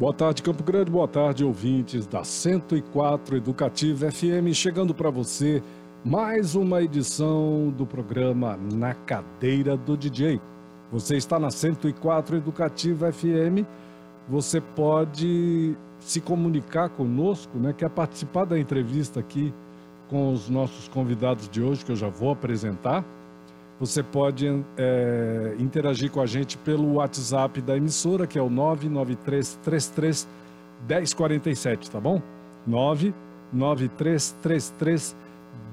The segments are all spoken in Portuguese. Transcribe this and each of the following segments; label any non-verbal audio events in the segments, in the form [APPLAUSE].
Boa tarde, Campo Grande. Boa tarde, ouvintes da 104 Educativa FM. Chegando para você mais uma edição do programa Na Cadeira do DJ. Você está na 104 Educativa FM. Você pode se comunicar conosco, né? Quer participar da entrevista aqui com os nossos convidados de hoje, que eu já vou apresentar. Você pode é, interagir com a gente pelo WhatsApp da emissora, que é o 99333 1047, tá bom? 99333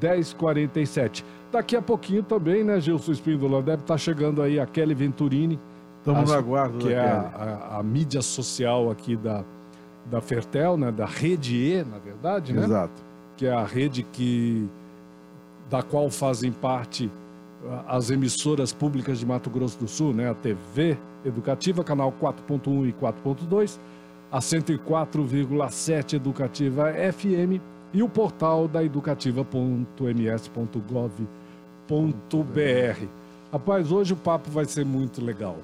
1047. Daqui a pouquinho também, né, Gilson Espíndola? Deve estar chegando aí a Kelly Venturini. Estamos no aguardo Que é a, a, a, mídia social aqui da, da Fertel, né? Da Rede E, na verdade, né? Exato. Que é a rede que, da qual fazem parte as emissoras públicas de Mato Grosso do Sul, né? A TV Educativa, canal 4.1 e 4.2, a 104,7 Educativa FM e o portal da educativa.ms.gov.br. Rapaz, hoje o papo vai ser muito legal.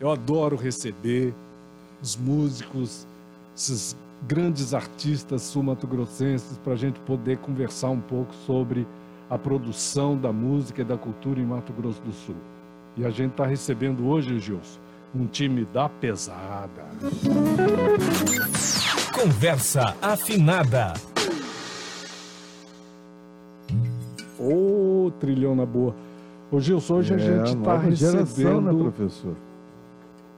Eu adoro receber os músicos, esses grandes artistas sul-mato-grossenses, para a gente poder conversar um pouco sobre a produção da música e da cultura em Mato Grosso do Sul. E a gente está recebendo hoje, Gilson, um time da pesada. Conversa afinada. Ô, oh, trilhão na boa. Ô Gilson, hoje é, a gente está recebendo geração, né, professor?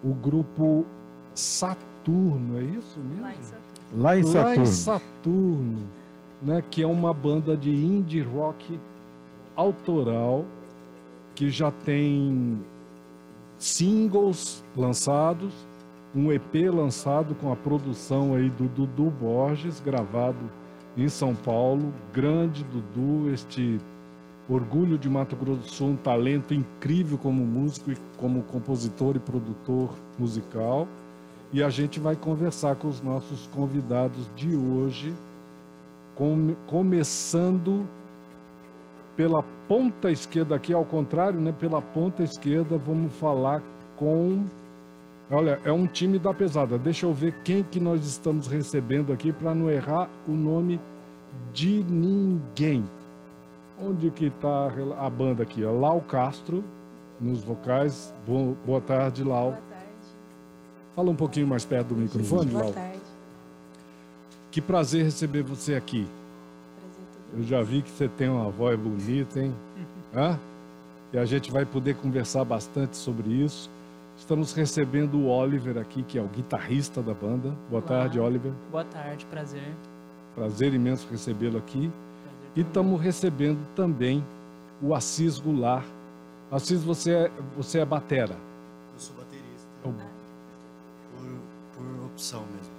o grupo Saturno, é isso mesmo? Lá em Saturno. Lá em Saturno. Lá em Saturno né, que é uma banda de indie rock autoral que já tem singles lançados, um EP lançado com a produção aí do Dudu Borges, gravado em São Paulo. Grande Dudu, este orgulho de Mato Grosso do Sul, um talento incrível como músico e como compositor e produtor musical. E a gente vai conversar com os nossos convidados de hoje come, começando pela ponta esquerda aqui, ao contrário, né? Pela ponta esquerda, vamos falar com Olha, é um time da pesada. Deixa eu ver quem que nós estamos recebendo aqui para não errar o nome de ninguém. Onde que está a banda aqui? Lau Castro nos vocais. Boa, boa tarde, Lau. Boa tarde. Fala um pouquinho mais perto do microfone, Boa Lau. tarde. Que prazer receber você aqui. Prazer Eu já vi que você tem uma voz bonita, hein? [LAUGHS] Hã? E a gente vai poder conversar bastante sobre isso. Estamos recebendo o Oliver aqui, que é o guitarrista da banda. Boa Olá. tarde, Oliver. Boa tarde, prazer. Prazer imenso recebê-lo aqui. prazer E estamos recebendo também o Assis Goulart. Assis, você é, você é batera. Eu sou baterista. É o- Por, por opção mesmo.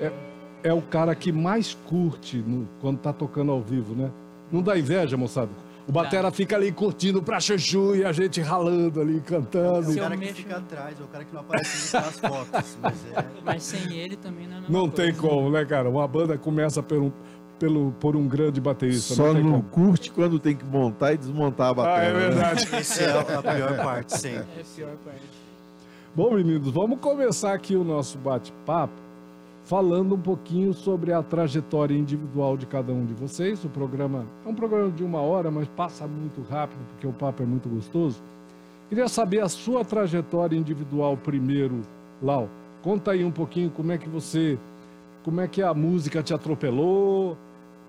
É o cara que mais curte no- quando tá tocando ao vivo, né? Não dá inveja, moçada? O batera fica ali curtindo pra chuchu e a gente ralando ali, É cantando. o Se eu cara que fica atrás, é o cara que não aparece nas fotos. Mas é. Mas sem ele também não é Não tem coisa. como, né, cara? Uma banda começa pelo, pelo, por um grande baterista. Só não não curte quando tem que montar e desmontar a Ah, bateria. é né? verdade. [LAUGHS] Esse é a pior parte, sempre. É a pior parte. Bom, meninos, vamos começar aqui o nosso bate-papo falando um pouquinho sobre a trajetória individual de cada um de vocês. O programa é um programa de uma hora, mas passa muito rápido porque o papo é muito gostoso. Queria saber a sua trajetória individual primeiro, Lau. Conta aí um pouquinho como é que você, como é que a música te atropelou,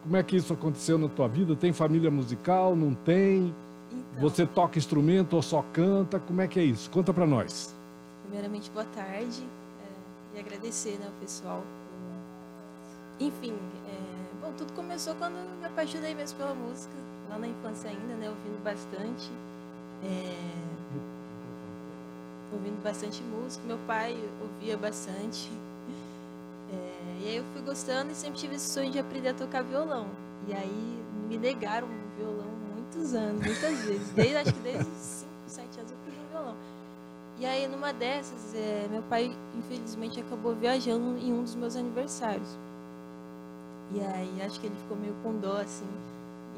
como é que isso aconteceu na tua vida? Tem família musical? Não tem? Então, Você toca instrumento ou só canta? Como é que é isso? Conta pra nós. primeiramente, boa tarde. E agradecer né, o pessoal. Enfim, é, bom, tudo começou quando eu me apaixonei mesmo pela música. Lá na infância ainda, né? Ouvindo bastante. É, ouvindo bastante música. Meu pai ouvia bastante. É, e aí eu fui gostando e sempre tive esse sonho de aprender a tocar violão. E aí me negaram o violão muitos anos, muitas vezes. Desde, acho que desde os 5, 7 anos eu fui no violão. E aí numa dessas, é, meu pai infelizmente acabou viajando em um dos meus aniversários. E aí acho que ele ficou meio com dó, assim.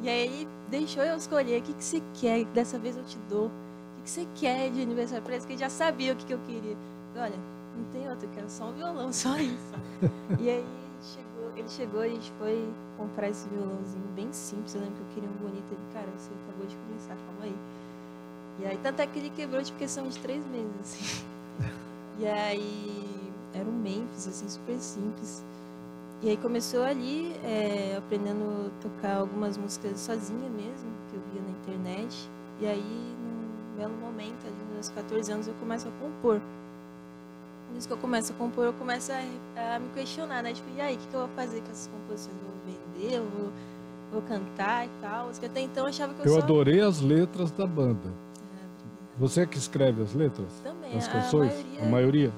E aí ele deixou eu escolher o que, que você quer, dessa vez eu te dou. O que, que você quer de aniversário? Parece que ele já sabia o que, que eu queria. Olha, não tem outro, eu quero só um violão, só isso. [LAUGHS] e aí chegou, ele chegou, a gente foi comprar esse violãozinho bem simples. Eu lembro que eu queria um bonito. Ele, cara, você acabou de começar, calma aí. E aí, tanto é que ele quebrou de questão de três meses, assim. [LAUGHS] E aí, era um Memphis, assim, super simples. E aí começou ali, é, aprendendo a tocar algumas músicas sozinha mesmo, que eu via na internet. E aí, num belo momento, ali nos meus 14 anos, eu começo a compor. Nisso que eu começo a compor, eu começo a, a me questionar, né? Tipo, e aí, o que, que eu vou fazer com essas composições? Eu vou vender, eu vou, vou cantar e tal. Porque até então eu achava que eu, Eu só... adorei as letras da banda. Você é que escreve as letras? Também, Das a canções? maioria- A maioria?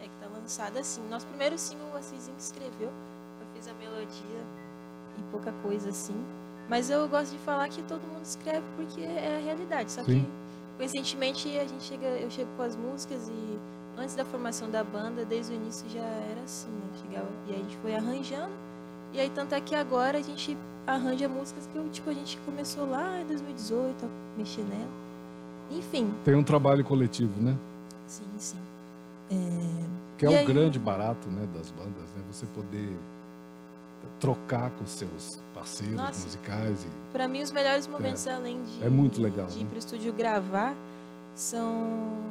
É que tá lançada assim. Nosso primeiro single o Assisinho que escreveu. Eu fiz a melodia e pouca coisa assim. Mas eu gosto de falar que todo mundo escreve porque é a realidade. Só Sim. que recentemente a gente chega, eu chego com as músicas e antes da formação da banda, desde o início já era assim, né? Chegava, e aí a gente foi arranjando. E aí tanto é que agora a gente arranja músicas que eu, tipo, a gente começou lá em 2018 a mexer nela. Enfim, Tem um trabalho coletivo, né? sim, sim. É, Que é o aí? grande barato né, das bandas, né? Você poder trocar com seus parceiros Nossa. musicais e Pra mim, os melhores momentos, além de, É muito legal, de ir né? pro estúdio gravar, são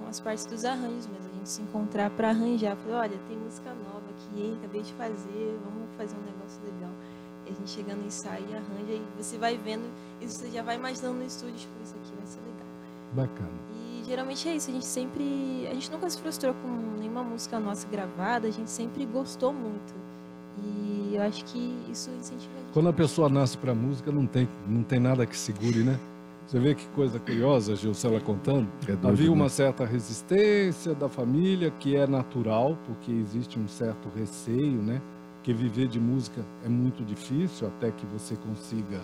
as partes dos arranjos mesmo. A gente se encontrar pra arranjar. Falei, olha, tem música nova aqui, hein? Acabei de fazer, vamos fazer um negócio legal. E a gente chega no ensaio e arranja, e você vai vendo, e você já vai imaginando no estúdio, tipo, isso aqui vai ser legal. Bacana. E geralmente é isso, a gente sempre. A gente nunca se frustrou com nenhuma música nossa gravada, a gente sempre gostou muito. E eu acho que isso incentiva a gente. Quando a pessoa nasce para música, não tem, não tem nada que segure, né? Você vê que coisa curiosa, Gilcela contando. É doido, Havia uma né? certa resistência da família, que é natural, porque existe um certo receio, né? Que viver de música é muito difícil, até que você consiga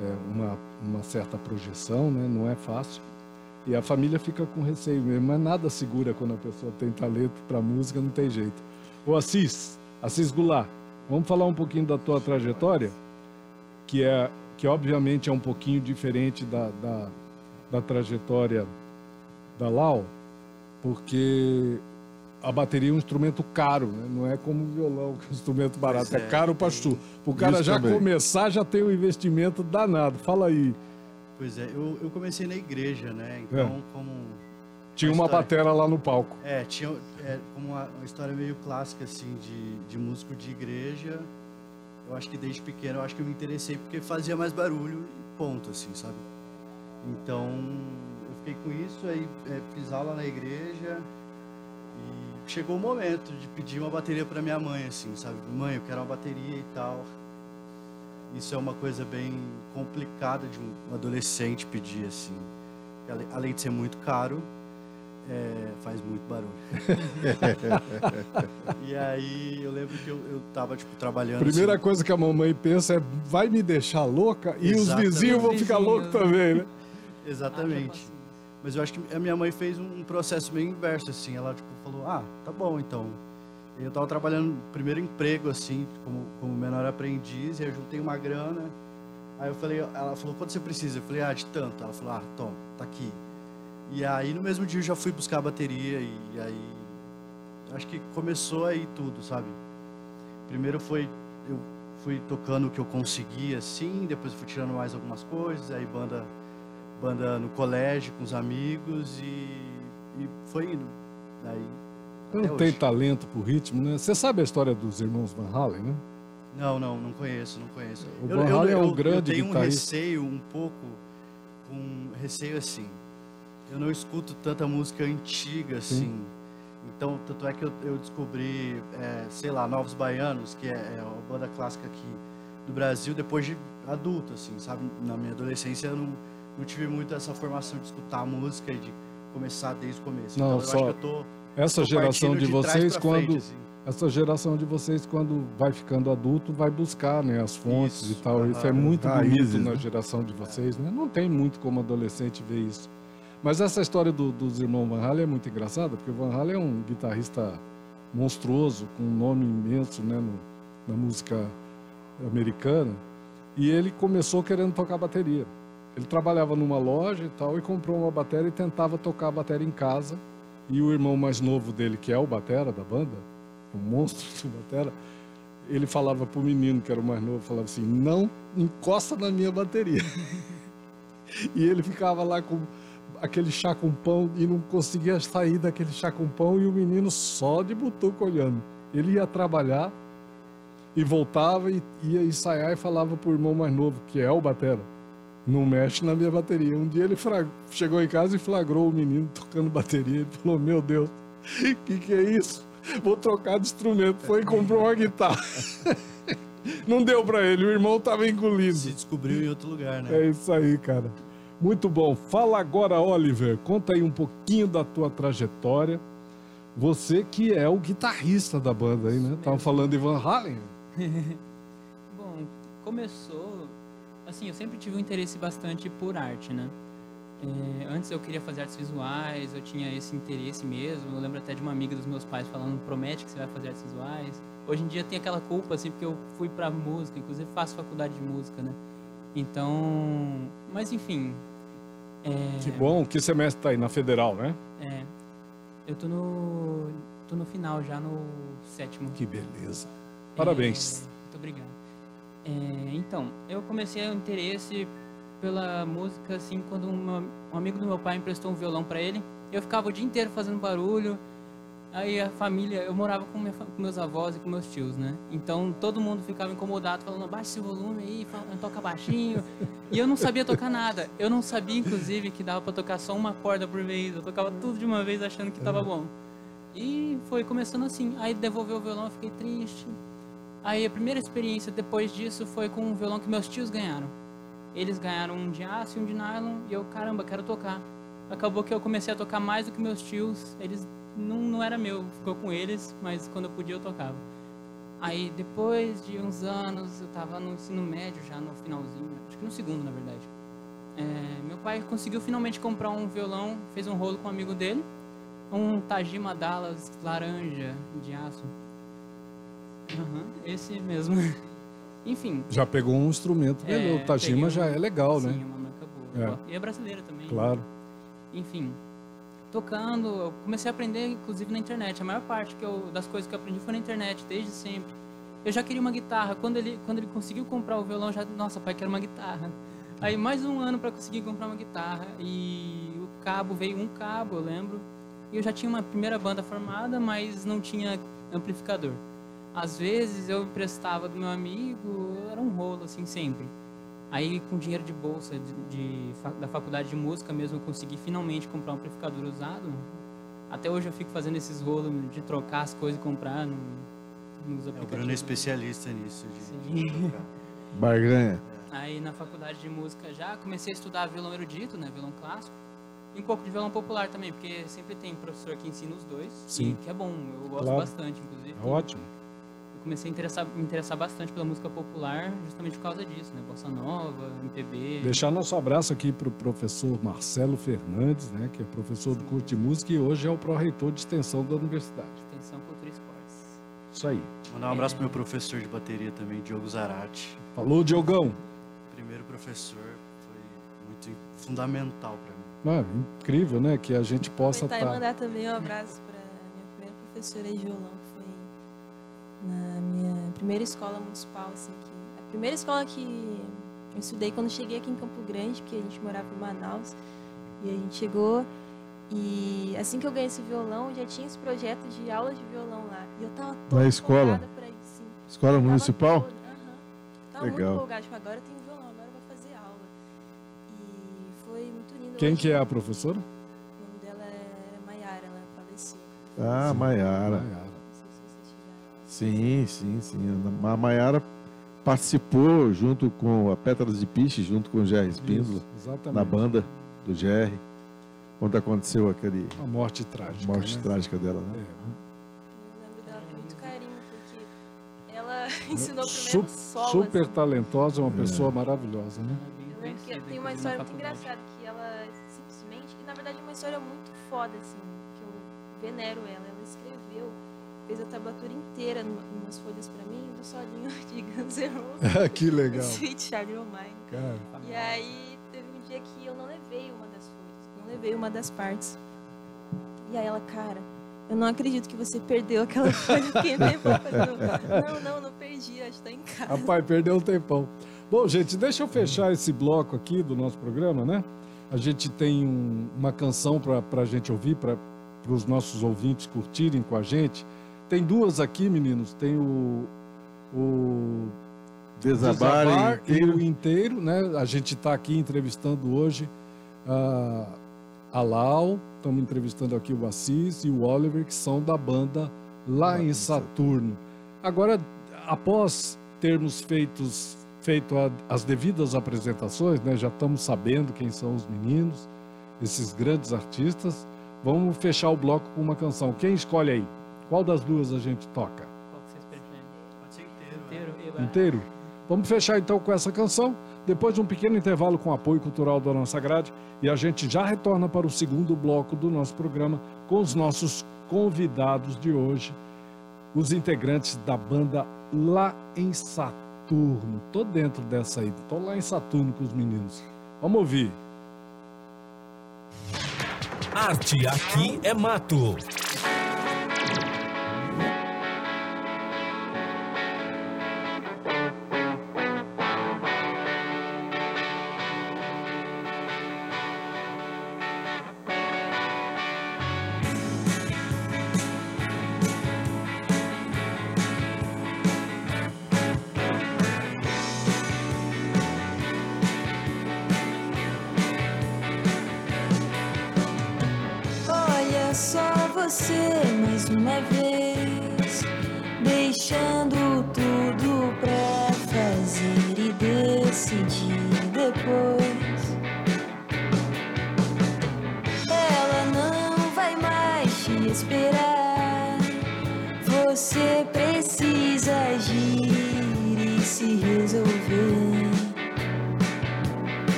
é, uma, uma certa projeção, né? Não é fácil. E a família fica com receio mesmo, mas nada segura quando a pessoa tem talento para música, não tem jeito. Ô Assis, Assis Goulart, vamos falar um pouquinho da tua trajetória, que é que obviamente é um pouquinho diferente da, da, da trajetória da Lau, porque a bateria é um instrumento caro, né? não é como o violão, que é um instrumento barato, é, é, caro para. O cara Isso já também. começar já tem um investimento danado. Fala aí. Pois é, eu, eu comecei na igreja, né? É. Então, como. Tinha uma história. batera lá no palco. É, tinha é, como uma, uma história meio clássica, assim, de, de músico de igreja. Eu acho que desde pequeno eu acho que eu me interessei porque fazia mais barulho e ponto, assim, sabe? Então, eu fiquei com isso, aí é, fiz aula na igreja e chegou o momento de pedir uma bateria para minha mãe, assim, sabe? Mãe, eu quero uma bateria e tal. Isso é uma coisa bem complicada de um adolescente pedir, assim. Além de ser muito caro, é, faz muito barulho. [LAUGHS] e aí eu lembro que eu, eu tava, tipo, trabalhando. Primeira assim, coisa que a mamãe pensa é: vai me deixar louca? E os vizinhos vão ficar loucos também, né? Exatamente. Mas eu acho que a minha mãe fez um processo meio inverso, assim. Ela, tipo, falou, ah, tá bom, então. Eu tava trabalhando no primeiro emprego, assim, como, como menor aprendiz, e eu juntei uma grana. Aí eu falei, ela falou, quanto você precisa? Eu falei, ah, de tanto. Ela falou, ah, toma, tá aqui. E aí no mesmo dia eu já fui buscar a bateria e, aí acho que começou aí tudo, sabe? Primeiro foi eu fui tocando o que eu conseguia assim, depois fui tirando mais algumas coisas, aí banda banda no colégio com os amigos e, e foi indo. Daí Não tem hoje. talento pro ritmo, né? Você sabe a história dos irmãos Van Halen, né? Não, não, não conheço, não conheço. O Van Halen é um grande eu tenho um guitarrista. receio um pouco, um receio assim. Eu não escuto tanta música antiga assim. Então, tanto é que eu, eu descobri, é, sei lá, Novos Baianos, que é, é uma banda clássica aqui do Brasil, depois de adulto, assim, sabe? Na minha adolescência eu não, não tive muito essa formação de escutar música e de começar desde o começo. Não, então, eu só acho que eu tô, Essa geração de trás vocês, quando frente, assim. essa geração de vocês, quando vai ficando adulto, vai buscar né, as fontes Isso, e tal. Isso é muito Raízes, bonito na né? geração de vocês, né? Não tem muito como adolescente ver isso. Mas essa história do- dos irmãos Van Halen é muito engraçada, porque o Van Halen é um guitarrista monstruoso, com um nome imenso né, no- na música americana. E ele começou querendo tocar bateria. Ele trabalhava numa loja e tal, e comprou uma bateria e tentava tocar a bateria em casa. E o irmão mais novo dele, que é o batera da banda, um monstro de batera, ele falava pro menino, que era o mais novo, falava assim, não encosta na minha bateria. [LAUGHS] e ele ficava lá com aquele chá com pão e não conseguia sair daquele chá com pão e o menino só de butuco olhando. Ele ia trabalhar e voltava e ia ensaiar e falava pro irmão mais novo, que é o batera, não mexe na minha bateria. Um dia ele fra- chegou em casa e flagrou o menino tocando bateria. Ele falou, meu Deus, o que, que é isso? Vou trocar de instrumento. Foi e comprou uma guitarra. [LAUGHS] Não deu pra ele, o irmão tava engolindo. Se descobriu em outro lugar, né? É isso aí, cara. Muito bom. Fala agora, Oliver. Conta aí um pouquinho da tua trajetória. Você que é o guitarrista da banda aí, né? Tava falando de Van Halen. [LAUGHS] Bom, começou. Assim, eu sempre tive um interesse bastante por arte, né? É, antes eu queria fazer artes visuais, eu tinha esse interesse mesmo. Eu lembro até de uma amiga dos meus pais falando: promete que você vai fazer artes visuais. Hoje em dia tem aquela culpa, assim, porque eu fui pra música, inclusive faço faculdade de música, né? Então. Mas enfim. É, Que bom. Que semestre tá aí? Na Federal, né? é, eu tô no. tô no final já, no sétimo. Que beleza. Parabéns. É, muito obrigado. É, então, eu comecei o interesse pela música, assim, quando uma- um amigo do meu pai emprestou um violão para ele. Eu ficava o dia inteiro fazendo barulho. Aí a família, eu morava com, minha com meus avós e com meus tios, né? Então todo mundo ficava incomodado, falando, baixa esse volume aí, fala- toca baixinho. e eu não sabia tocar nada. Eu não sabia, inclusive, que dava para tocar só uma corda por vez. Eu tocava tudo de uma vez achando que tava bom. E foi começando assim. Aí devolveu o violão, eu fiquei triste. Aí a primeira experiência depois disso foi com um violão que meus tios ganharam. Eles ganharam um de aço e um de nylon e eu, caramba, quero tocar. Acabou que eu comecei a tocar mais do que meus tios. Eles não, não era meu, ficou com eles, mas quando eu podia eu tocava. Aí depois de uns anos, eu tava no ensino médio já no finalzinho, acho que no segundo na verdade. É, meu pai conseguiu finalmente comprar um violão, fez um rolo com um amigo dele, um Tajima Dallas laranja de aço. Aham, esse mesmo. [LAUGHS] Enfim. Já pegou um instrumento é. O Tajima um- já é legal, sim, né? uma marca boa. É. E é brasileira também. Claro. Enfim, tocando, eu comecei a aprender inclusive na internet. A maior parte que eu, das coisas que eu aprendi foi na internet, desde sempre. Eu já queria uma guitarra. Quando ele, quando ele conseguiu comprar o violão, já, nossa, pai, quero uma guitarra. Aí mais um ano para conseguir comprar uma guitarra e o cabo veio um cabo, eu lembro. E eu já tinha uma primeira banda formada, mas não tinha amplificador. Às vezes eu emprestava do meu amigo, era um rolo assim sempre. Aí com dinheiro de bolsa de, de da faculdade de música mesmo eu consegui finalmente comprar um amplificador usado. Até hoje eu fico fazendo esses rolos de trocar as coisas e comprar no, nos É, o aplicativos. Bruno é especialista nisso. De, Sim. de. [LAUGHS] Barganha. Aí na faculdade de música já comecei a estudar violão erudito, né, violão clássico. E um pouco de violão popular também, porque sempre tem professor que ensina os dois. Sim. e que é bom, eu gosto Claro. bastante, inclusive. É ótimo. Eu comecei a interessar, me interessar bastante pela música popular justamente por causa disso, né? Bossa Nova, MPB. Deixar nosso abraço aqui para o professor Marcelo Fernandes, né, que é professor do curso de música e hoje é o pró-reitor de extensão da universidade. Extensão Cultura e Esportes. Isso aí. Mandar um abraço pro meu professor de bateria também, Diogo Zarate. Falou, Diogão. Primeiro professor, foi muito fundamental para mim. Mano, incrível, né? Que a gente possa e estar. mandar também um abraço para minha primeira professora de violão, na minha primeira escola municipal, assim, que a primeira escola que eu estudei quando cheguei aqui em Campo Grande, porque a gente morava em Manaus, e a gente chegou e assim que eu ganhei esse violão, já tinha esse projeto de aulas de violão lá. E eu tava toda Na escola? pra ir, sim. Escola municipal? toda, aham. Tava Legal. muito empolgada, tipo, agora eu tenho violão, agora eu vou fazer aula. E foi muito lindo. Quem que é a professora? O nome dela é Maiara, ela faleceu. Ah, Maiara. Maiara. Não sei se vocês tiveram. Sim, sim, sim. A Maiara participou junto com a Pétalas de Piche, junto com o Jerry Espíndola, na banda do Jerry. quando aconteceu aquele A morte trágica. morte né? trágica dela, né? É. Eu lembro dela com muito carinho, porque ela [LAUGHS] ensinou primeiro solo. super assim. talentosa, uma pessoa maravilhosa, né? Eu lembro que tem uma história muito engraçada que ela simplesmente, e na verdade é uma história muito foda, assim, que eu venero ela. Ela escreveu, fez a tablatura inteira numa- numas folhas pra mim, do solinho de Guns N' Roses, que legal. Sweet Charlie O' Mine. Cara, E aí teve um dia que eu não levei uma das folhas, não levei uma das partes. E aí ela, cara, eu não acredito que você perdeu aquela [LAUGHS] folha. Não, não, não perdi, acho que tá em casa. rapaz, perdeu um tempão. Bom, gente, deixa eu fechar esse bloco aqui do nosso programa, né? A gente tem um- uma canção para a gente ouvir, para os nossos ouvintes curtirem com a gente. Tem duas aqui, meninos. Tem o, o Desabar, Desabar e inteiro. o inteiro, né? A gente está aqui entrevistando hoje a, a Lau, estamos entrevistando aqui o Assis e o Oliver, que são da banda Lá em em Saturno. Agora, após termos feitos, feito a- as devidas apresentações, né? Já estamos sabendo quem são os meninos, esses grandes artistas. Vamos fechar o bloco com uma canção. Quem escolhe aí? Qual das duas a gente toca? Qual que vocês preferem? Pode ser inteiro. né? Inteiro? Inteiro. Vamos fechar então com essa canção, depois de um pequeno intervalo com apoio cultural da nossa grade, e a gente já retorna para o segundo bloco do nosso programa com os nossos convidados de hoje, os integrantes da banda Lá em Saturno. Tô dentro dessa aí, tô lá em Saturno com os meninos. Vamos ouvir. Arte aqui é mato.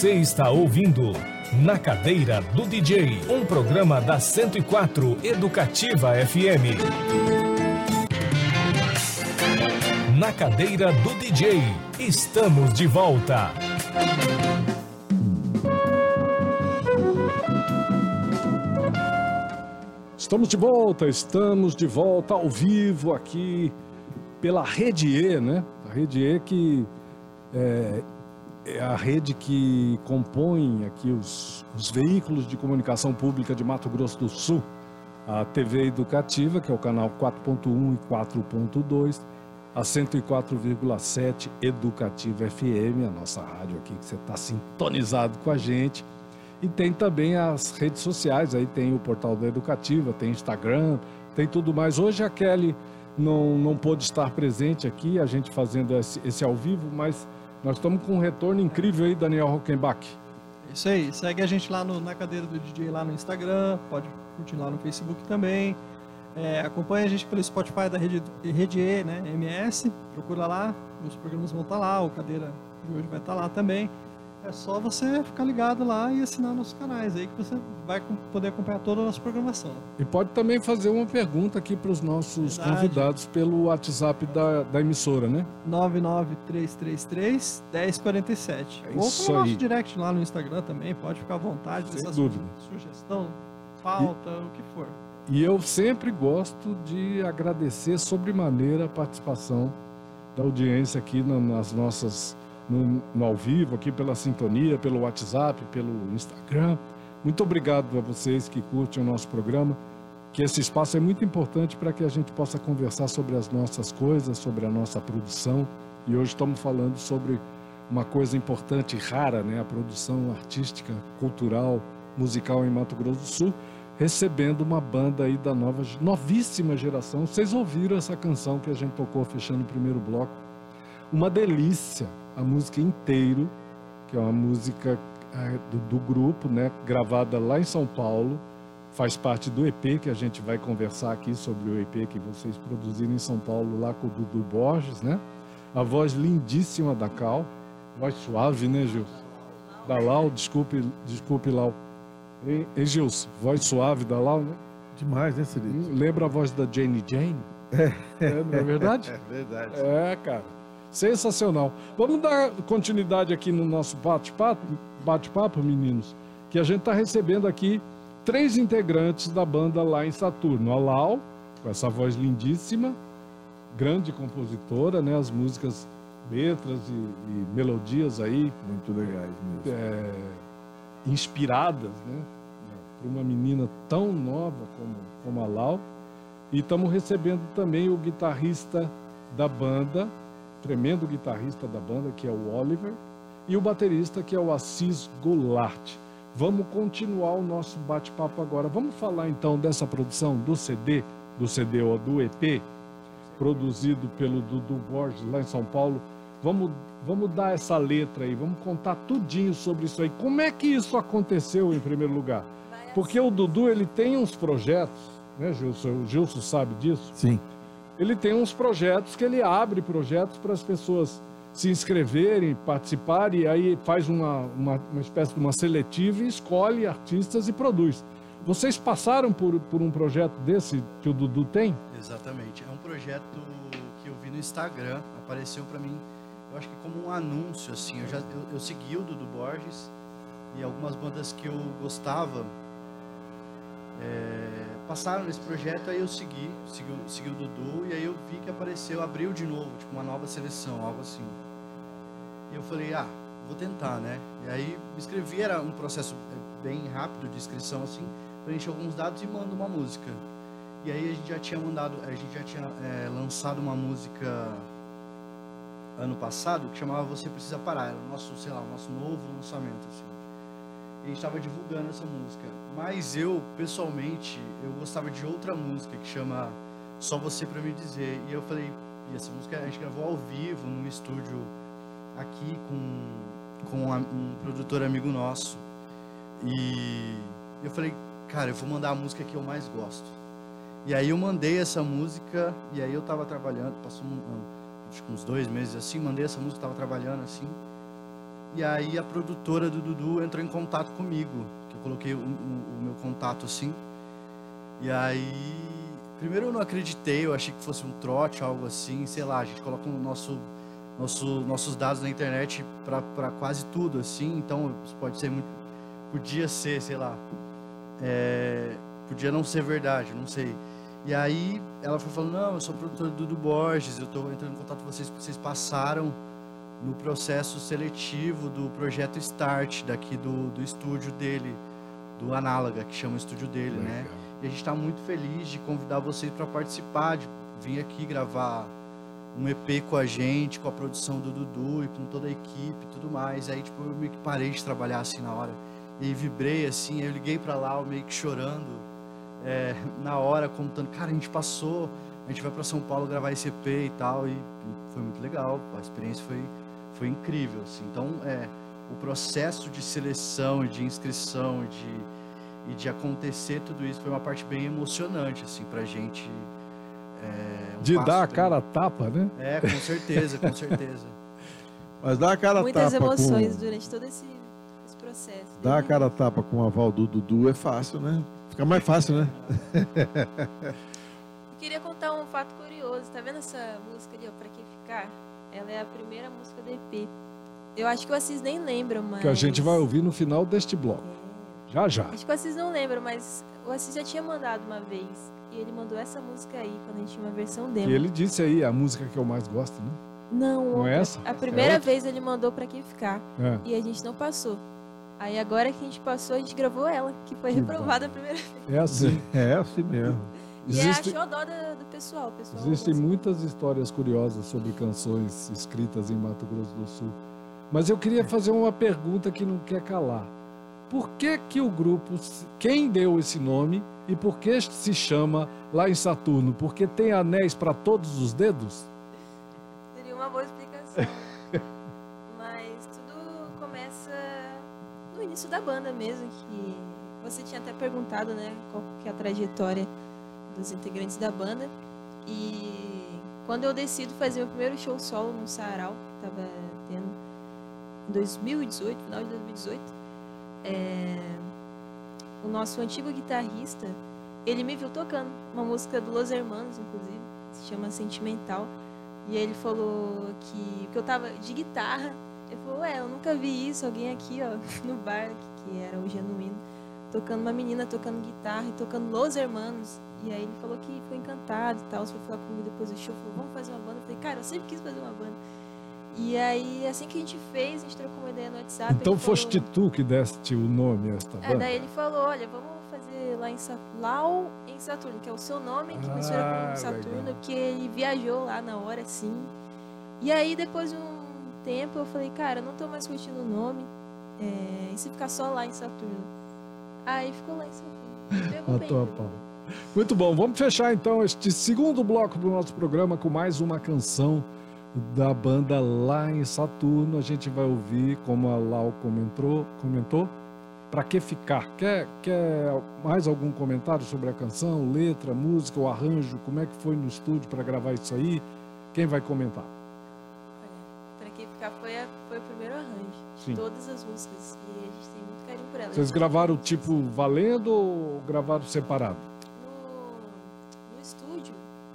Você está ouvindo Na Cadeira do DJ, um programa da 104 Educativa FM. Na Cadeira do DJ, estamos de volta. Estamos de volta, estamos de volta ao vivo aqui pela Rede E, né? A Rede E que é, é a rede que compõe aqui os, os veículos de comunicação pública de Mato Grosso do Sul. A TV Educativa, que é o canal 4.1 e 4.2, a 104,7 Educativa FM, a nossa rádio aqui que você está sintonizado com a gente. E tem também as redes sociais, aí tem o portal da Educativa, tem Instagram, tem tudo mais. Hoje a Kelly não, não pôde estar presente aqui, a gente fazendo esse, esse ao vivo, mas nós estamos com um retorno incrível aí, Daniel Rockenbach. Isso aí, segue a gente lá no, na cadeira do DJ lá no Instagram, pode curtir lá no Facebook também. É, acompanha a gente pelo Spotify da Rede, Rede E, né, MS, procura lá, os programas vão estar lá, o Cadeira de hoje vai estar lá também. É só você ficar ligado lá e assinar nossos canais aí que você vai poder acompanhar toda a nossa programação. E pode também fazer uma pergunta aqui para os nossos Verdade. convidados pelo WhatsApp da, da emissora, né? 99333 1047. É Ou pelo nosso direct lá no Instagram também, pode ficar à vontade, Sem dúvida. sugestão, pauta, o que for. E eu sempre gosto de agradecer sobremaneira a participação da audiência aqui na- nas nossas no, no ao vivo, aqui pela sintonia, pelo WhatsApp, pelo Instagram. Muito obrigado a vocês que curtem o nosso programa, que esse espaço é muito importante para que a gente possa conversar sobre as nossas coisas, sobre a nossa produção. E hoje estamos falando sobre uma coisa importante e rara, né? A produção artística, cultural, musical em Mato Grosso do Sul recebendo uma banda aí da nova, novíssima geração. Vocês ouviram essa canção que a gente tocou fechando o primeiro bloco? Uma delícia, a música inteiro, que é uma música eh, do, do grupo, né, gravada lá em São Paulo, faz parte do EP que a gente vai conversar aqui sobre o EP que vocês produziram em São Paulo lá com o Dudu Borges, né? A voz lindíssima da Cal, voz suave, né, Gilson? Da Lau, desculpe, desculpe Lau. Hein, hein, Gilson? Voz suave da Lau, né? Demais, né? Hum, Lembra a voz da Jane Jane? É. não é verdade? [LAUGHS] É verdade. É, cara. Sensacional. Vamos dar continuidade aqui no nosso bate-papo, bate-papo, meninos, que a gente está recebendo aqui três integrantes da banda lá em Saturno. A Lau, com essa voz lindíssima, grande compositora, né? As músicas, letras e, e melodias aí Muito legais mesmo. é, inspiradas, né? Para uma menina tão nova como, como a Lau. E estamos recebendo também o guitarrista da banda, tremendo guitarrista da banda, que é o Oliver, e o baterista, que é o Assis Goulart. Vamos continuar o nosso bate-papo agora. Vamos falar então dessa produção do CD, do CD ou do EP, produzido pelo Dudu Borges lá em São Paulo. Vamos, vamos dar essa letra aí, vamos contar tudinho sobre isso aí. Como é que isso aconteceu em primeiro lugar? Porque o Dudu ele tem uns projetos, né, Gilson? O Gilson sabe disso. Sim. Ele tem uns projetos que ele abre projetos para as pessoas se inscreverem, participarem, e aí faz uma, uma, uma espécie de uma seletiva e escolhe artistas e produz. Vocês passaram por, por um projeto desse que o Dudu tem? Exatamente. É um projeto que eu vi no Instagram, apareceu pra mim, eu acho que como um anúncio, assim. Eu, já, eu, eu segui o Dudu Borges e algumas bandas que eu gostava é, passaram nesse projeto, aí eu segui, segui, segui o Dudu e aí eu vi que apareceu, abriu de novo, tipo uma nova seleção, algo assim. E eu falei, ah, vou tentar, né? E aí me inscrevi, era um processo é, bem rápido de inscrição, assim, preenchi alguns dados e mando uma música. E aí a gente já tinha mandado, a gente já tinha é, lançado uma música ano passado que chamava Você Precisa Parar, era o nosso, sei lá, o nosso novo lançamento, assim. A gente estava divulgando essa música. Mas eu, pessoalmente, eu gostava de outra música que chama Só Você Pra Me Dizer. E eu falei, e essa música a gente gravou ao vivo num estúdio aqui com, com um produtor amigo nosso. E eu falei, cara, eu vou mandar a música que eu mais gosto. E aí eu mandei essa música, e aí eu tava trabalhando, passou um- acho que uns dois meses assim, mandei essa música, tava trabalhando assim. E aí a produtora do Dudu entrou em contato comigo, que eu coloquei o, o- o meu contato assim. E aí, primeiro eu não acreditei, eu achei que fosse um trote, algo assim, sei lá, a gente coloca o nosso, nosso, nossos dados na internet para quase tudo, assim, então pode ser muito, podia ser, sei lá, é, podia não ser verdade, não sei. E aí ela foi falando, não, eu sou produtora do Dudu Borges, eu estou entrando em contato com vocês porque vocês passaram no processo seletivo do projeto Start, daqui do, do estúdio dele, do Análoga, que chama o estúdio dele, né? E a gente está muito feliz de convidar vocês para participar, de vir aqui gravar um EP com a gente, com a produção do Dudu e com toda a equipe e tudo mais. Aí, tipo, eu meio que parei de trabalhar assim na hora. E vibrei assim, eu liguei para lá, meio que chorando, é, na hora, contando, cara, a gente passou, a gente vai para São Paulo gravar esse EP e tal, e, e foi muito legal, a experiência foi, foi incrível, assim. Então, é, o processo de seleção e de inscrição e de, e de acontecer tudo isso foi uma parte bem emocionante, assim, pra gente. É, um De dar a cara a tapa, né? É, com certeza, com certeza. [LAUGHS] Mas dá a cara a Muitas tapa emoções com... durante todo esse, esse processo. Dá a Desde- cara a tapa com o aval do Dudu é fácil, né? Fica mais fácil, né? [LAUGHS] Eu queria contar um fato curioso. Tá vendo essa música ali, ó, Pra Que Ficar? Ela é a primeira música do EP. Eu acho que vocês nem lembram, mas... Que a gente vai ouvir no final deste bloco. É. Já, já. Acho que vocês não lembram, mas o Assis já tinha mandado uma vez. E ele mandou essa música aí, quando a gente tinha uma versão demo. E ele disse aí, a música que eu mais gosto, né? Não, Não outra. é essa? A primeira É vez ele mandou Pra Que Ficar. É. E a gente não passou. Aí agora que a gente passou, a gente gravou ela, que foi Que reprovada a primeira vez. É assim. É assim mesmo. E Existe- é a xodó da- do pessoal. Pessoal Existem muitas histórias curiosas sobre canções escritas em Mato Grosso do Sul. Mas eu queria fazer uma pergunta que não quer calar. Por que que o grupo, quem deu esse nome e por que se chama lá em Saturno? Porque tem anéis para todos os dedos? Seria uma boa explicação. [LAUGHS] Mas tudo começa no início da banda mesmo, que você tinha até perguntado, né, qual que é a trajetória dos integrantes da banda. E quando eu decido fazer o primeiro show solo no Sarau, que tava tendo em 2018, final de 2018, é, o nosso antigo guitarrista, ele me viu tocando uma música do Los Hermanos, inclusive, se chama Sentimental. E ele falou que, que eu tava de guitarra. Ele falou, ué, eu nunca vi isso, alguém aqui, ó, [LAUGHS] no bar, que, que era o Genuíno, tocando uma menina tocando guitarra e tocando Los Hermanos. E aí ele falou que ficou encantado e tal, foi falar comigo depois do show, falou, vamos fazer uma banda. Eu falei, cara, eu sempre quis fazer uma banda. E aí, assim que a gente fez, a gente trocou uma ideia no WhatsApp. Então ele falou- foste tu que deste o nome a esta é, banda? daí ele falou, olha, vamos fazer lá em Sa- Lau em Saturno, que é o seu nome, que mistura Ah, com Saturno, legal. porque ele viajou lá na hora, assim. E aí, depois de um tempo, eu falei, cara, eu não tô mais curtindo o nome, é, e se ficar só lá em Saturno? Aí ficou lá em Saturno. Pegou [LAUGHS] bem. A pegou pau. Muito bom, vamos fechar então este segundo bloco do nosso programa com mais uma canção da banda lá em Saturno. A gente vai ouvir, como a Lau comentou, comentou para que ficar? Quer, quer mais algum comentário sobre a canção, letra, música, o arranjo? Como é que foi no estúdio para gravar isso aí? Quem vai comentar? Pra que ficar foi, a- foi o primeiro arranjo Sim. de todas as músicas. E a gente tem muito carinho por elas. Vocês gravaram tipo valendo ou gravaram separado?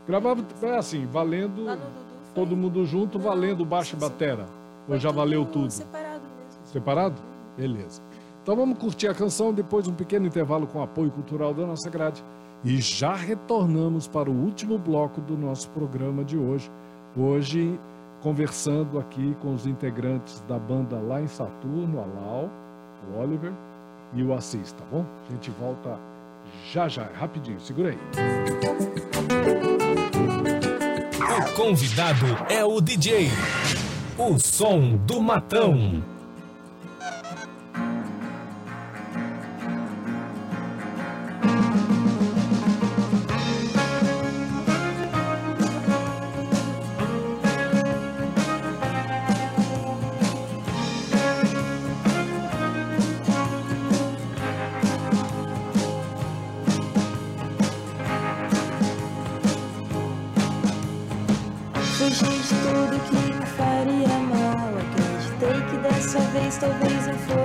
Gravaram é assim, valendo todo mundo junto, valendo baixo e batera. Ou já valeu tudo? separado mesmo. Separado? Beleza. Então vamos curtir a canção, depois um pequeno intervalo com apoio cultural da nossa grade. E já retornamos para o último bloco do nosso programa de hoje. Hoje, conversando aqui com os integrantes da banda lá em Saturno, a Lau, o Oliver e o Assis, tá bom? A gente volta já já, rapidinho, segura aí. O convidado é o DJ. O som do matão.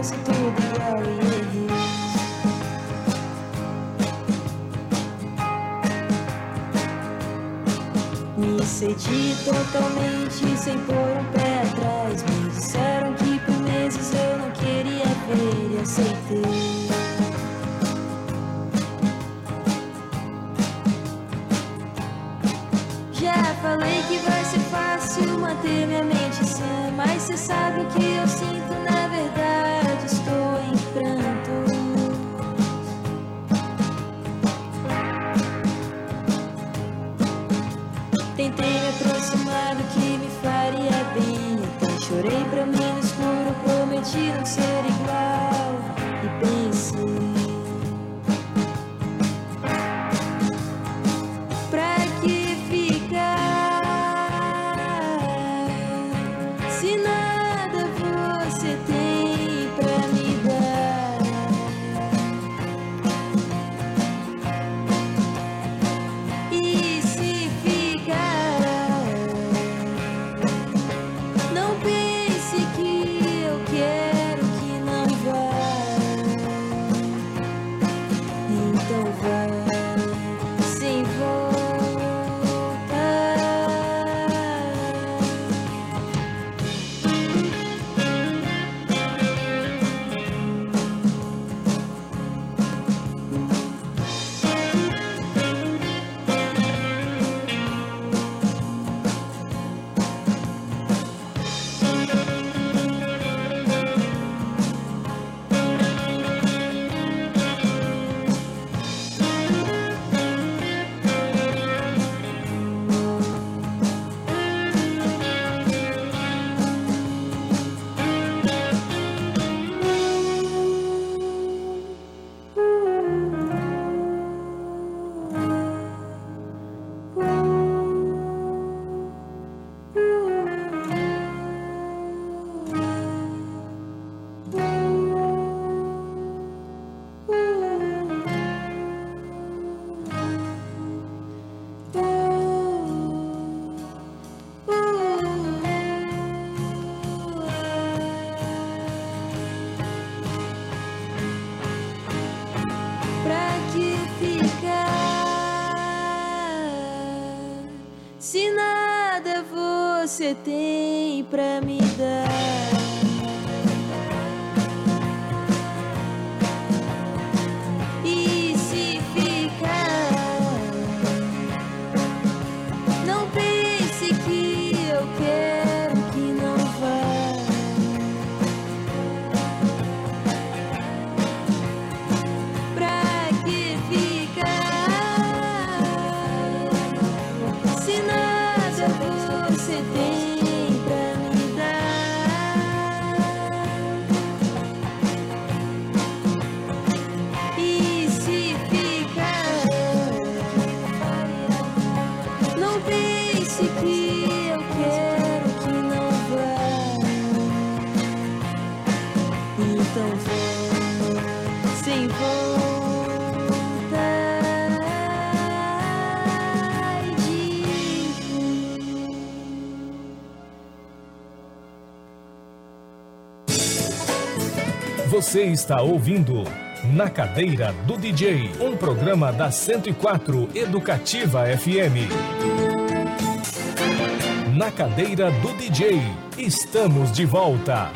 Talvez não fosse tudo igual e errei. Me cedi totalmente sem pôr você tem pra me dar. Você está ouvindo Na Cadeira do DJ, um programa da 104 Educativa FM. Na Cadeira do DJ, estamos de volta.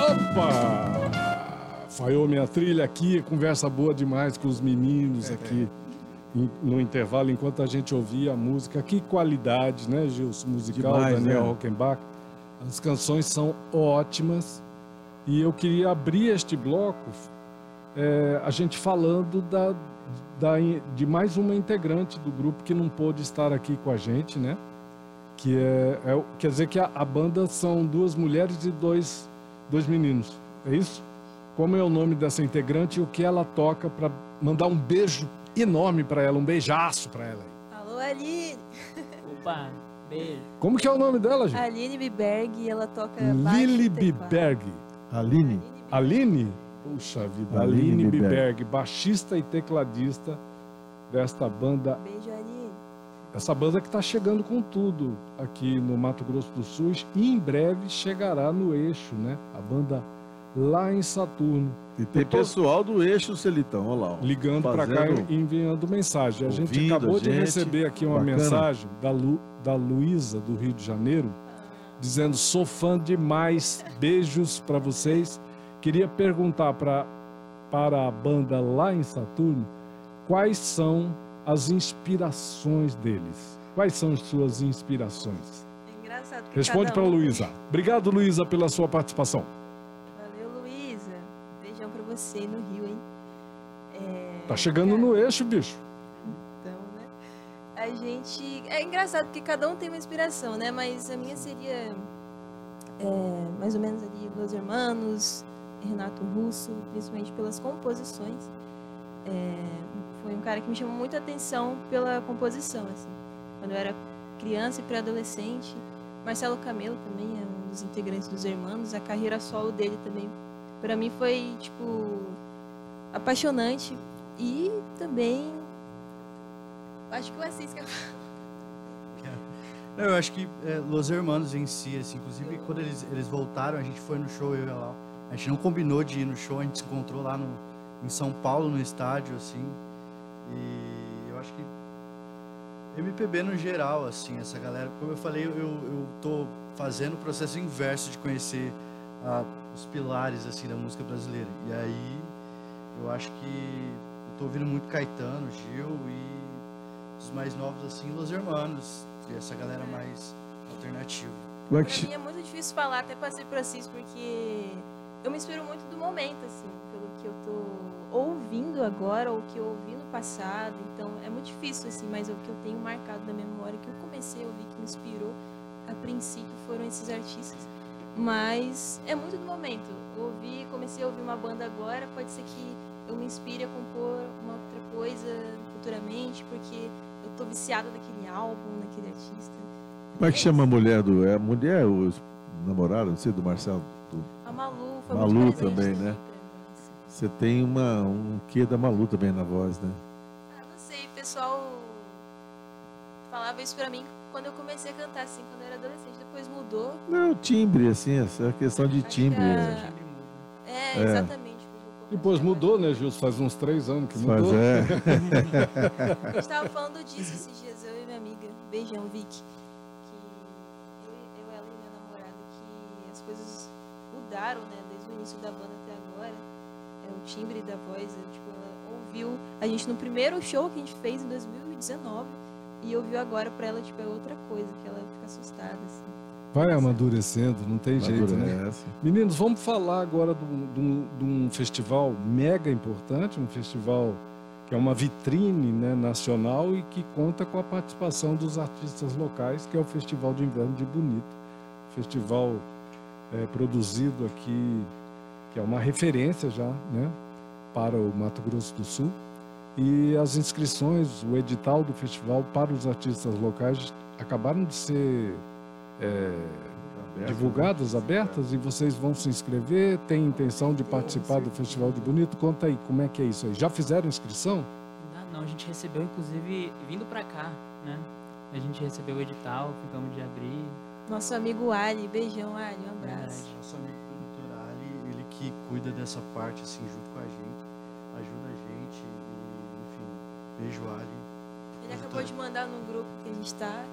Opa! Falhou minha trilha aqui, conversa boa demais com os meninos aqui em- no intervalo, enquanto a gente ouvia a música. Que qualidade, né, Gilson? Musical, Demais, Daniel né? Rockenbach. As canções são ótimas. E eu queria abrir este bloco, é, a gente falando da, da de mais uma integrante do grupo que não pôde estar aqui com a gente, né? Que é, é quer dizer que a, a banda são duas mulheres e dois, dois meninos, é isso? Como é o nome dessa integrante e o que ela toca para mandar um beijo enorme para ela, um beijaço para ela. Alô, Aline. [LAUGHS] Opa, beijo. Como que é o nome dela, gente? Aline Biberg, ela toca baixo Lili e teclado. Biberg. Aline, Aline? Puxa vida, Aline Aline Biberg. Biberg, baixista e tecladista desta banda Beijo, Aline. Essa banda que está chegando com tudo aqui no Mato Grosso do Sul e em breve chegará no eixo, né? A banda lá em Saturno, E tem pessoal do eixo Celitão, olha lá. ó. ligando para cá e enviando mensagem. A gente ouvindo a acabou de gente. receber aqui uma Bacana. mensagem da, Lu, da Luísa, do Rio de Janeiro, dizendo: sou fã demais, beijos para vocês. Queria perguntar pra, para a banda lá em Saturno quais são as inspirações deles. Quais são as suas inspirações? É engraçado que Responde cada para um- Luísa. Obrigado, Luísa, pela sua participação. Você no Rio, hein? É, Tá chegando no eixo, bicho. Então, né? A gente. É engraçado porque cada um tem uma inspiração, né? Mas a minha seria é, mais ou menos ali Los Hermanos, Renato Russo, principalmente pelas composições. É, foi um cara que me chamou muita atenção pela composição, assim. Quando eu era criança e pré-adolescente. Marcelo Camelo também é um dos integrantes dos Hermanos. A carreira solo dele também, para mim, foi, tipo, apaixonante. E também Acho que o Assis que Não, eu acho que é, Los Hermanos em si, assim, inclusive quando eles, eles voltaram, a gente foi no show, eu e ela. A gente não combinou de ir no show, a gente se encontrou lá no, em São Paulo, no estádio, assim. E eu acho que MPB no geral, assim, essa galera, como eu falei, eu, eu tô fazendo o processo inverso de conhecer ah, os pilares, assim, da música brasileira. E aí, eu acho que eu tô ouvindo muito Caetano, Gil e os mais novos, assim, Los Hermanos, e essa galera mais alternativa. É Pra mim é muito difícil falar, até passei por Assis, porque eu me inspiro muito do momento, assim, pelo que eu tô ouvindo agora, ou que eu ouvi no passado. Então é muito difícil, assim, mas o que eu tenho marcado na memória, que eu comecei a ouvir, que me inspirou, a princípio foram esses artistas. Mas é muito do momento. Eu ouvi, comecei a ouvir uma banda agora, pode ser que eu me inspire a compor uma outra coisa futuramente, porque eu tô viciada naquele álbum, naquele artista. como é que chama a mulher do. É a mulher, o namorado, não sei, do Marcelo? do- A Malu foi Malu também, né? Você tem uma, um quê da Malu também na voz, né? Falava isso pra mim quando eu comecei a cantar, assim, quando eu era adolescente. Depois mudou. Não, timbre, assim, essa questão de timbre. é- é. É, É. exatamente. comecei Depois mudou, né, Gilson? Faz uns três anos que Mas mudou. é. A gente tava falando disso esses dias, eu e minha amiga. Beijão, Vicky. Que eu, e- eu, ela e minha namorada, que as coisas mudaram, né? Desde o início da banda até agora. É o timbre da voz, é, tipo, ela ouviu a gente no primeiro show que a gente fez em 2019 e ouviu agora pra ela, tipo, é outra coisa, que ela fica assustada, assim. Vai amadurecendo, não tem jeito, né? Meninos, vamos falar agora de um- de um- de um festival mega importante, um festival que é uma vitrine né, nacional e que conta com a participação dos artistas locais, que é o Festival de Inverno de Bonito. Festival é, produzido aqui, que é uma referência já né, para o Mato Grosso do Sul. E as inscrições, o edital do festival para os artistas locais acabaram de ser é, divulgadas, abertas, e vocês vão se inscrever? Tem intenção de participar do Festival de Bonito? Conta aí, como é que é isso aí? Já fizeram inscrição? Não, não, a gente recebeu, inclusive, vindo pra cá, né? A gente recebeu o edital, ficamos de abrir. Nosso amigo Ali, beijão, Ali, um abraço. Verdade. Nosso amigo produtor Ali, ele que cuida dessa parte, assim, junto com a gente, ajuda a gente, e, beijo Ali. Ele acabou de mandar no grupo que a gente tá.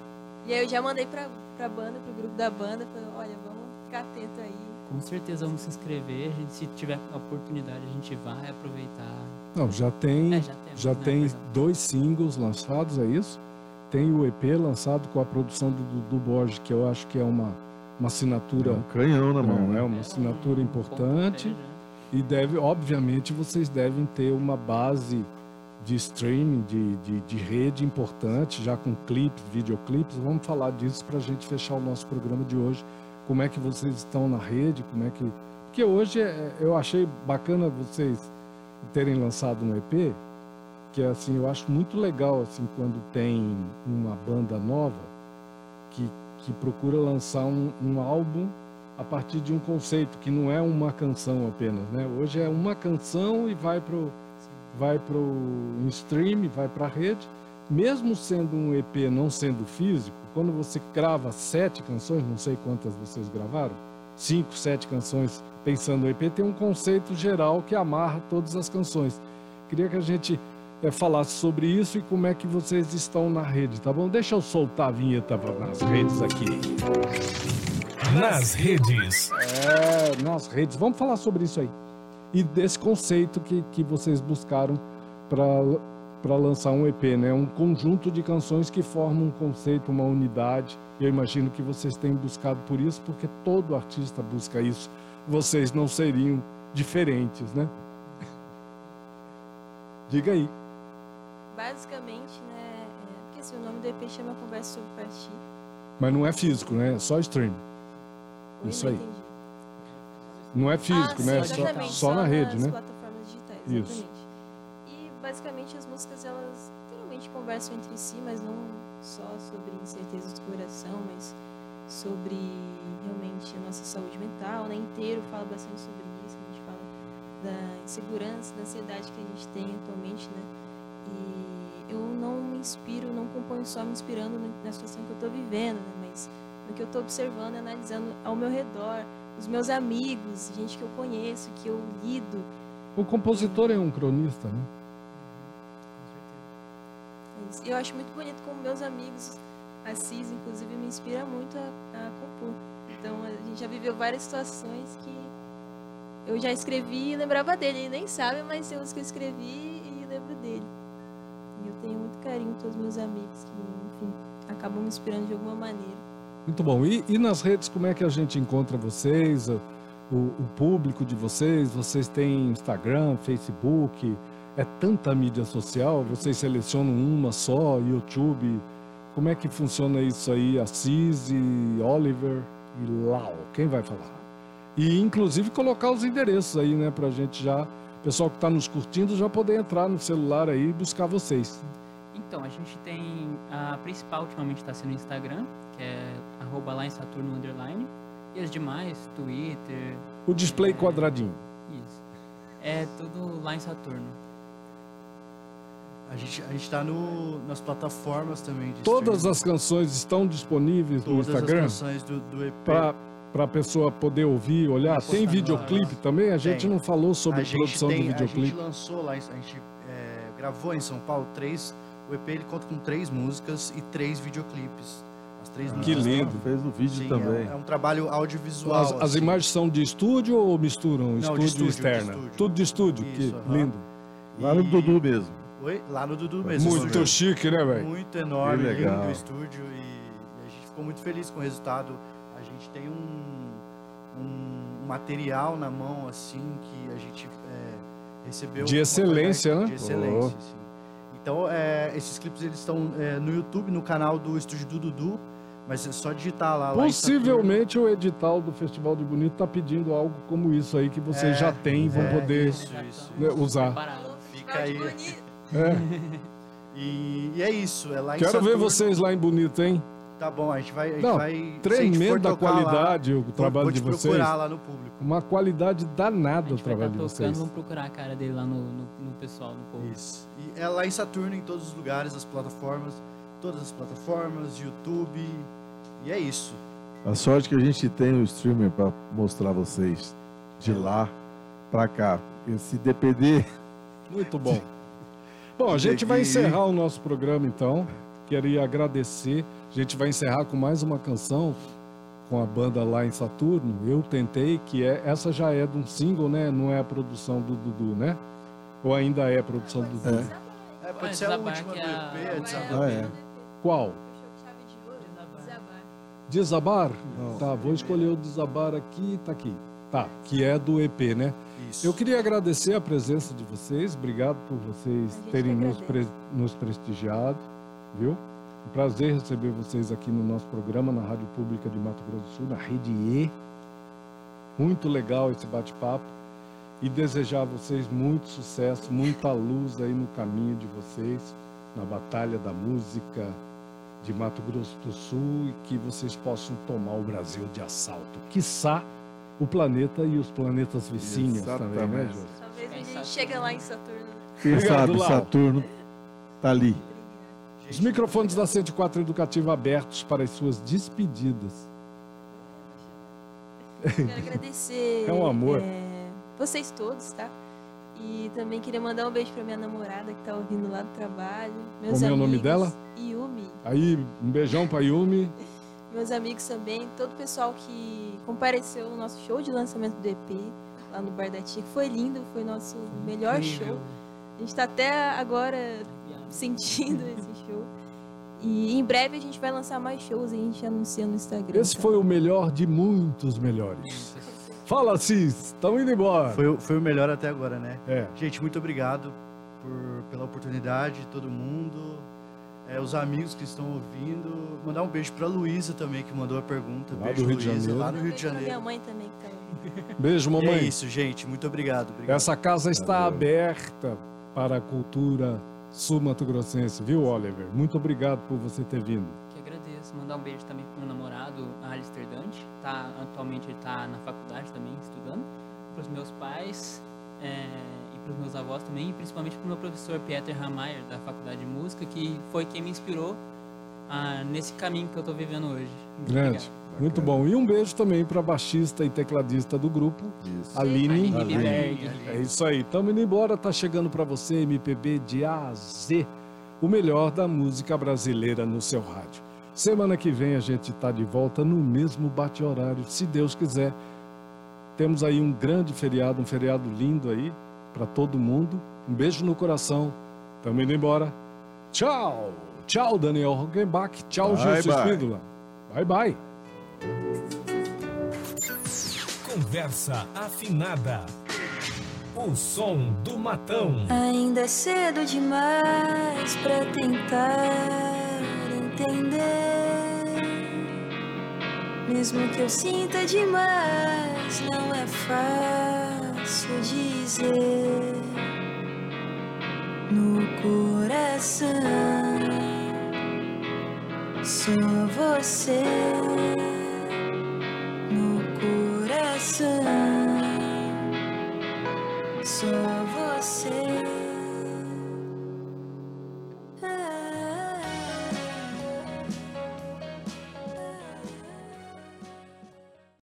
E aí eu já mandei pra, pra banda, pro grupo da banda, falei, olha, vamos ficar atento aí. Com certeza vamos se inscrever, a gente, se tiver a oportunidade, a gente vai aproveitar. Não, já tem, É, já temos, já né, tem dois singles lançados, é isso? Tem o EP lançado com a produção do Dudu Borges, que eu acho que é uma, uma É assinatura, um canhão na mão, é, né? uma assinatura Um importante. E deve, obviamente, vocês devem ter uma base de streaming, de, de, de rede importante, já com clipes, videoclipes. Vamos falar disso para a gente fechar o nosso programa de hoje. Como é que vocês estão na rede? Como é que. Porque hoje é- eu achei bacana vocês terem lançado um EP, que é assim, eu acho muito legal assim quando tem uma banda nova que, que procura lançar um, um álbum a partir de um conceito que não é uma canção apenas, né? Hoje é uma canção e vai pro vai pro stream, vai para a rede. Mesmo sendo um EP, não sendo físico, quando você grava sete canções, não sei quantas vocês gravaram, cinco, sete canções, pensando no EP, tem um conceito geral que amarra todas as canções. Queria que a gente é, falasse sobre isso e como é que vocês estão na rede, tá bom? Deixa eu soltar a vinheta nas redes aqui. Nas redes. É, nas redes. Vamos falar sobre isso aí. E desse conceito que, que vocês buscaram para lançar um EP, né? Um conjunto de canções que formam um conceito, uma unidade. Eu imagino que vocês tenham buscado por isso, porque todo artista busca isso. Vocês não seriam diferentes, né? [LAUGHS] Diga aí. Basicamente, né? É, porque assim, o nome do EP chama Conversa sobre Partir. Mas não é físico, né? É só stream. Oi, Isso aí. entendi. Não é físico, ah, né? Sim, Só, só na rede, né? plataformas digitais, Isso. exatamente. E basicamente as músicas elas literalmente conversam entre si, mas não só sobre incertezas do coração, mas sobre realmente a nossa saúde mental, né? Inteiro fala bastante sobre isso, a gente fala da insegurança, da ansiedade que a gente tem atualmente, né? E eu não me inspiro, não componho só me inspirando na situação que eu estou vivendo, né? Mas no que eu estou observando, analisando ao meu redor, os meus amigos, gente que eu conheço, que eu lido. O compositor é um cronista, né? Mas Eu acho muito bonito como meus amigos, a Cis, inclusive, me inspira muito a, a compor. Então, a gente já viveu várias situações que eu já escrevi e lembrava dele. Ele nem sabe, mas tem uns que eu escrevi e lembro dele. E eu tenho muito carinho por todos os meus amigos que, enfim, acabam me inspirando de alguma maneira. Muito bom. E, e nas redes, como é que a gente encontra vocês, o, o público de vocês? Vocês têm Instagram, Facebook? É tanta mídia social? Vocês selecionam uma só, YouTube? Como é que funciona isso aí? Assis e Oliver e Lau. Quem vai falar? E inclusive colocar os endereços aí, né? Pra gente já, pessoal que está nos curtindo, já poder entrar no celular aí e buscar vocês. Então, a gente tem. A principal ultimamente está sendo o Instagram, que é arroba lá em Saturno Underline. E as demais, Twitter. O display É. quadradinho. Isso. É tudo lá em Saturno. A gente, a gente tá no, nas plataformas também de Todas streaming. as canções estão disponíveis no Todas Instagram? as canções do, do EP. para a pessoa poder ouvir, olhar. Tem no- videoclipe também? A gente Tem. não falou sobre a produção tem, de A gente videoclipe. lançou lá, a gente é, gravou em São Paulo três. O EP ele conta com três músicas e três videoclipes. As três Que músicas. lindo. Fez o vídeo Sim, também. É, é um trabalho audiovisual. As, as assim. imagens são de estúdio ou misturam? de estúdio, estúdio, e de externa? estúdio. Tudo de estúdio, Isso, que lindo. Lá no E- Dudu mesmo. Oi? Lá no Dudu mesmo. Muito estúdio. chique, né, velho? Muito enorme, Que legal. lindo o estúdio e, e a gente ficou muito feliz com o resultado. A gente tem um, um material na mão assim que a gente é, recebeu De excelência, né? De excelência, sim. Então é, esses clipes eles estão é, no YouTube, no canal do Estúdio do Dudu, mas é só digitar lá. lá em Possivelmente o edital do Festival de Bonito está pedindo algo como isso aí que vocês É, já têm e vão é, poder isso, isso. né, usar. preparados. Fica aí. [LAUGHS] É. E, e é isso, é lá em Quero ver Saturno. vocês lá em Bonito, hein? Tá bom, a gente vai. A gente Não, vai Tremenda tocar lá, qualidade o trabalho vou de te vocês. procurar lá no público. Uma qualidade danada o trabalho estar de tocando, vocês. vamos procurar a cara dele lá no, no, no pessoal, no povo. Isso. E é lá em Saturno, em todos os lugares, as plataformas, todas as plataformas, YouTube. E é isso. A sorte que a gente tem o streamer para mostrar vocês de lá para cá. Porque se depender, [LAUGHS] Muito bom. Bom, a gente vai encerrar o nosso programa então. Queria agradecer. A gente vai encerrar com mais uma canção com a banda lá em Saturno. Eu tentei, que é essa já é de um single, né? Não é a produção do Dudu, né? Ou ainda é a produção do Dudu? É, pode ser a última do que é EP, é Ah, Desabar. Ah, é. Qual? Chave de ouro, desabar. Desabar? Não. Tá, vou escolher o Desabar aqui, tá aqui. Tá, que é do EP, né? Isso. Eu queria agradecer a presença de vocês. Obrigado por vocês terem nos, pre- nos prestigiado, viu? Um prazer receber vocês aqui no nosso programa na Rádio Pública de Mato Grosso do Sul, na Rede E. Muito legal esse bate-papo e desejar a vocês muito sucesso, muita luz aí no caminho de vocês, na batalha da música de Mato Grosso do Sul e que vocês possam tomar o Brasil de assalto. Quiçá o planeta e os planetas vizinhos também, né, Exatamente. Jô? Talvez a gente chegue lá em Saturno. Quem sabe. Saturno tá ali. Os microfones da 104 Educativa abertos para as suas despedidas. Quero agradecer É um amor. é, vocês todos, tá? E também queria mandar um beijo pra minha namorada que tá ouvindo lá do trabalho. Meus Como é o nome amigos, dela? Yumi. Aí, um beijão pra Yumi. [LAUGHS] Meus amigos também, todo o pessoal que compareceu no nosso show de lançamento do EP lá no Bar da Tia. Foi lindo, foi nosso melhor show. A gente tá até agora sentindo esse show. E em breve a gente vai lançar mais shows e a gente anuncia no Instagram. Esse tá? foi o melhor de muitos melhores. Fala, Cis, estamos indo embora. Foi, o- foi o melhor até agora, né? É, Gente, muito obrigado por, pela oportunidade, todo mundo. É, os amigos que estão ouvindo. Mandar um beijo pra Luísa também, que mandou a pergunta. Lá beijo, do Rio de Luísa, Janeiro. lá no Rio de Beijo pra minha Janeiro. mãe também que tá ouvindo. [LAUGHS] beijo, E mamãe. é isso, gente. Muito obrigado. obrigado. Essa casa está Valeu. aberta para a cultura sul-mato-grossense, viu, Oliver? Muito obrigado por você ter vindo. Mandar um beijo também pro meu namorado, Alistair Dante. Tá, atualmente ele tá na faculdade também, estudando. Pros meus pais é, e pros meus avós também. E principalmente pro meu professor Pieter Hamayer, da Faculdade de Música, que foi quem me inspirou ah, nesse caminho que eu tô vivendo hoje. Muito Grande. obrigado. Muito bom. E um beijo também para a baixista e tecladista do grupo, Isso. Aline. Aline Berg. É isso aí. Estamos indo embora. Tá chegando para você MPB de A a Z, o melhor da música brasileira no seu rádio. Semana que vem a gente está de volta no mesmo bate-horário, se Deus quiser. Temos aí um grande feriado, um feriado lindo aí para todo mundo. Um beijo no coração. Estamos indo embora. Tchau. Tchau, Daniel Rockenbach. Tchau, Bye, Gilson bye. Espíndola. Bye, bye. Conversa afinada. O som do matão. Ainda é cedo demais pra tentar entender. Mesmo que eu sinta demais, não é fácil dizer no coração. Só você no coração. Só você.